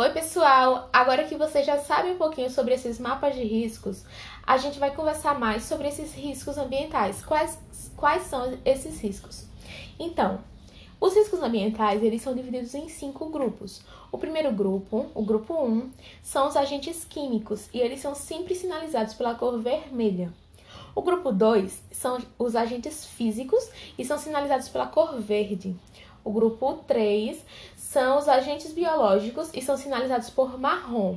Oi, pessoal! Agora que você já sabe um pouquinho sobre esses mapas de riscos, a gente vai conversar mais sobre esses riscos ambientais. Quais, quais são esses riscos? Então, os riscos ambientais eles são divididos em cinco grupos. O primeiro grupo, o grupo 1, um, são os agentes químicos e eles são sempre sinalizados pela cor vermelha. O grupo 2 são os agentes físicos e são sinalizados pela cor verde. O grupo 3 são os agentes biológicos e são sinalizados por marrom.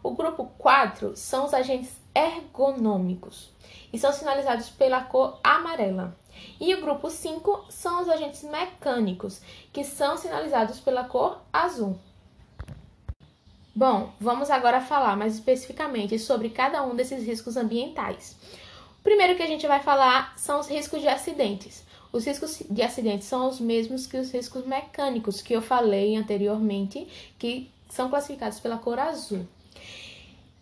O grupo 4 são os agentes ergonômicos e são sinalizados pela cor amarela. E o grupo 5 são os agentes mecânicos, que são sinalizados pela cor azul. Bom, vamos agora falar mais especificamente sobre cada um desses riscos ambientais. O primeiro que a gente vai falar são os riscos de acidentes. Os riscos de acidente são os mesmos que os riscos mecânicos que eu falei anteriormente, que são classificados pela cor azul.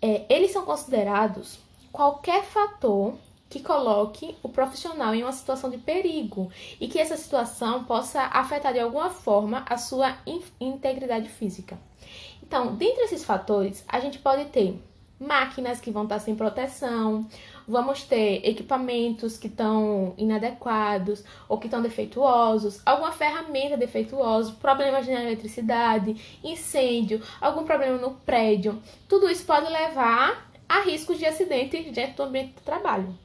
É, eles são considerados qualquer fator que coloque o profissional em uma situação de perigo e que essa situação possa afetar de alguma forma a sua integridade física. Então, dentre esses fatores, a gente pode ter máquinas que vão estar sem proteção, vamos ter equipamentos que estão inadequados ou que estão defeituosos, alguma ferramenta defeituosa, problemas na eletricidade, incêndio, algum problema no prédio. Tudo isso pode levar a riscos de acidente dentro do ambiente do trabalho.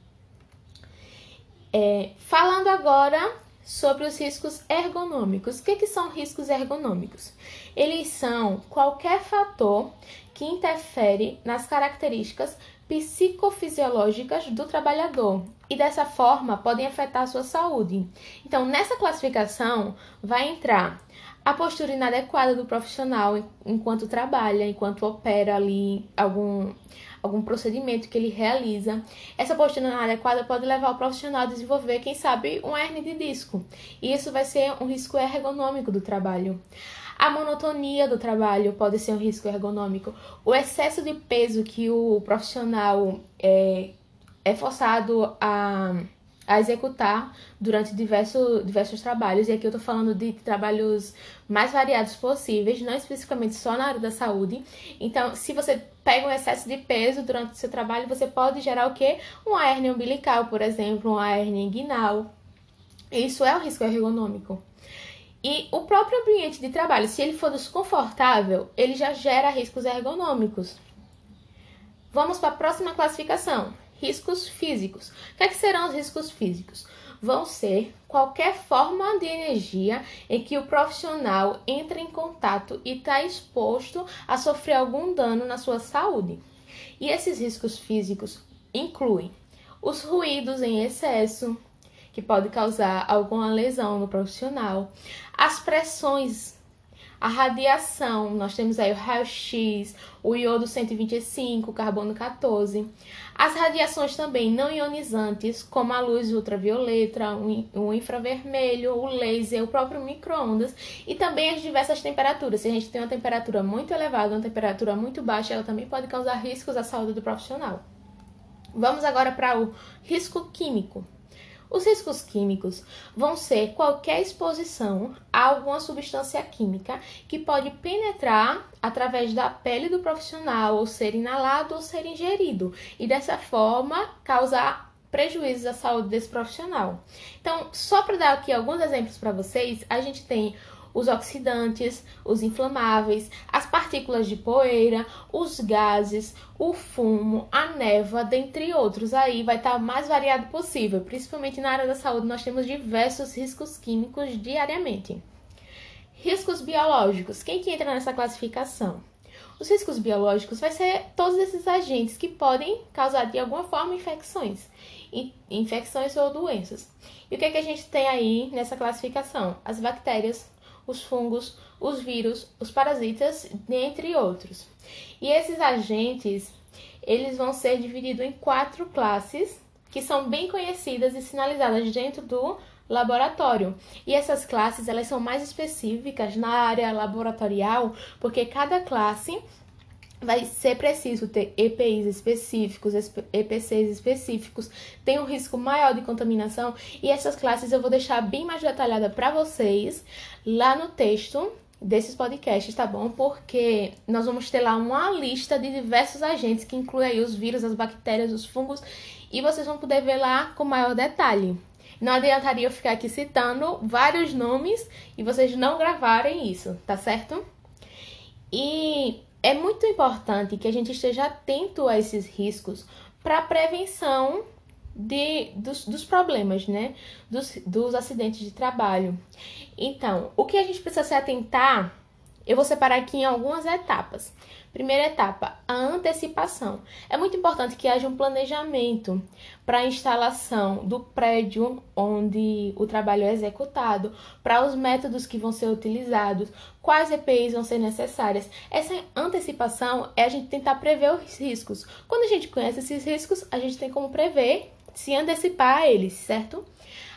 É, falando agora sobre os riscos ergonômicos. O que, que são riscos ergonômicos? Eles são qualquer fator que interfere nas características psicofisiológicas do trabalhador e dessa forma podem afetar a sua saúde. Então, nessa classificação vai entrar a postura inadequada do profissional enquanto trabalha, enquanto opera ali algum algum procedimento que ele realiza. Essa postura inadequada pode levar o profissional a desenvolver, quem sabe, um hernia de disco. E isso vai ser um risco ergonômico do trabalho. A monotonia do trabalho pode ser um risco ergonômico. O excesso de peso que o profissional é, é forçado a, a executar durante diversos, diversos trabalhos. E aqui eu estou falando de trabalhos mais variados possíveis, não especificamente só na área da saúde. Então, se você pega um excesso de peso durante o seu trabalho, você pode gerar o quê? Uma hernia umbilical, por exemplo, uma hernia inguinal. Isso é um risco ergonômico. E o próprio ambiente de trabalho, se ele for desconfortável, ele já gera riscos ergonômicos. Vamos para a próxima classificação: riscos físicos. O que, é que serão os riscos físicos? Vão ser qualquer forma de energia em que o profissional entra em contato e está exposto a sofrer algum dano na sua saúde. E esses riscos físicos incluem os ruídos em excesso, que pode causar alguma lesão no profissional, as pressões, a radiação, nós temos aí o raio-x, o iodo 125, o carbono 14, as radiações também não ionizantes, como a luz ultravioleta, o infravermelho, o laser, o próprio micro-ondas e também as diversas temperaturas. Se a gente tem uma temperatura muito elevada, uma temperatura muito baixa, ela também pode causar riscos à saúde do profissional. Vamos agora para o risco químico. Os riscos químicos vão ser qualquer exposição a alguma substância química que pode penetrar através da pele do profissional, ou ser inalado ou ser ingerido, e dessa forma causar prejuízos à saúde desse profissional. Então, só para dar aqui alguns exemplos para vocês, a gente tem os oxidantes, os inflamáveis, partículas de poeira, os gases, o fumo, a neva, dentre outros. Aí vai estar tá o mais variado possível, principalmente na área da saúde, nós temos diversos riscos químicos diariamente. Riscos biológicos. Quem que entra nessa classificação? Os riscos biológicos vai ser todos esses agentes que podem causar de alguma forma infecções, infecções ou doenças. E o que, é que a gente tem aí nessa classificação? As bactérias, os fungos, os vírus, os parasitas, dentre outros. E esses agentes, eles vão ser divididos em quatro classes que são bem conhecidas e sinalizadas dentro do laboratório. E essas classes, elas são mais específicas na área laboratorial, porque cada classe vai ser preciso ter EPIs específicos, EPCs específicos, tem um risco maior de contaminação e essas classes eu vou deixar bem mais detalhada para vocês lá no texto desses podcasts, tá bom? Porque nós vamos ter lá uma lista de diversos agentes que inclui aí os vírus, as bactérias, os fungos e vocês vão poder ver lá com maior detalhe. Não adiantaria eu ficar aqui citando vários nomes e vocês não gravarem isso, tá certo? E é muito importante que a gente esteja atento a esses riscos para prevenção de, dos, dos problemas, né? Dos, dos acidentes de trabalho. Então, o que a gente precisa se atentar, eu vou separar aqui em algumas etapas. Primeira etapa, a antecipação. É muito importante que haja um planejamento para a instalação do prédio onde o trabalho é executado, para os métodos que vão ser utilizados, quais EPIs vão ser necessárias. Essa antecipação é a gente tentar prever os riscos. Quando a gente conhece esses riscos, a gente tem como prever, se antecipar a eles, certo?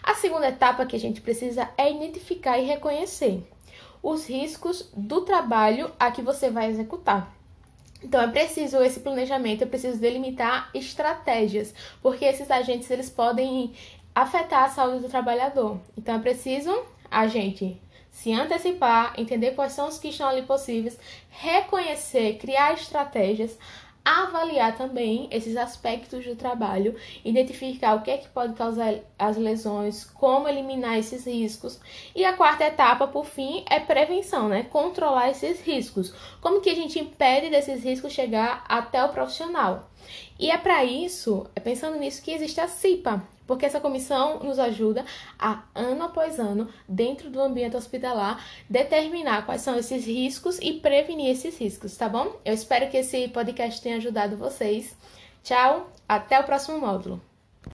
A segunda etapa que a gente precisa é identificar e reconhecer os riscos do trabalho a que você vai executar. Então é preciso esse planejamento, é preciso delimitar estratégias, porque esses agentes eles podem afetar a saúde do trabalhador. Então é preciso a gente se antecipar, entender quais são os que estão ali possíveis, reconhecer, criar estratégias, avaliar também esses aspectos do trabalho, identificar o que é que pode causar as lesões, como eliminar esses riscos. E a quarta etapa, por fim, é prevenção, né? Controlar esses riscos. Como que a gente impede desses riscos chegar até o profissional? E é para isso, é pensando nisso que existe a CIPA, porque essa comissão nos ajuda a, ano após ano, dentro do ambiente hospitalar, determinar quais são esses riscos e prevenir esses riscos, tá bom? Eu espero que esse podcast tenha ajudado vocês. Tchau, até o próximo módulo.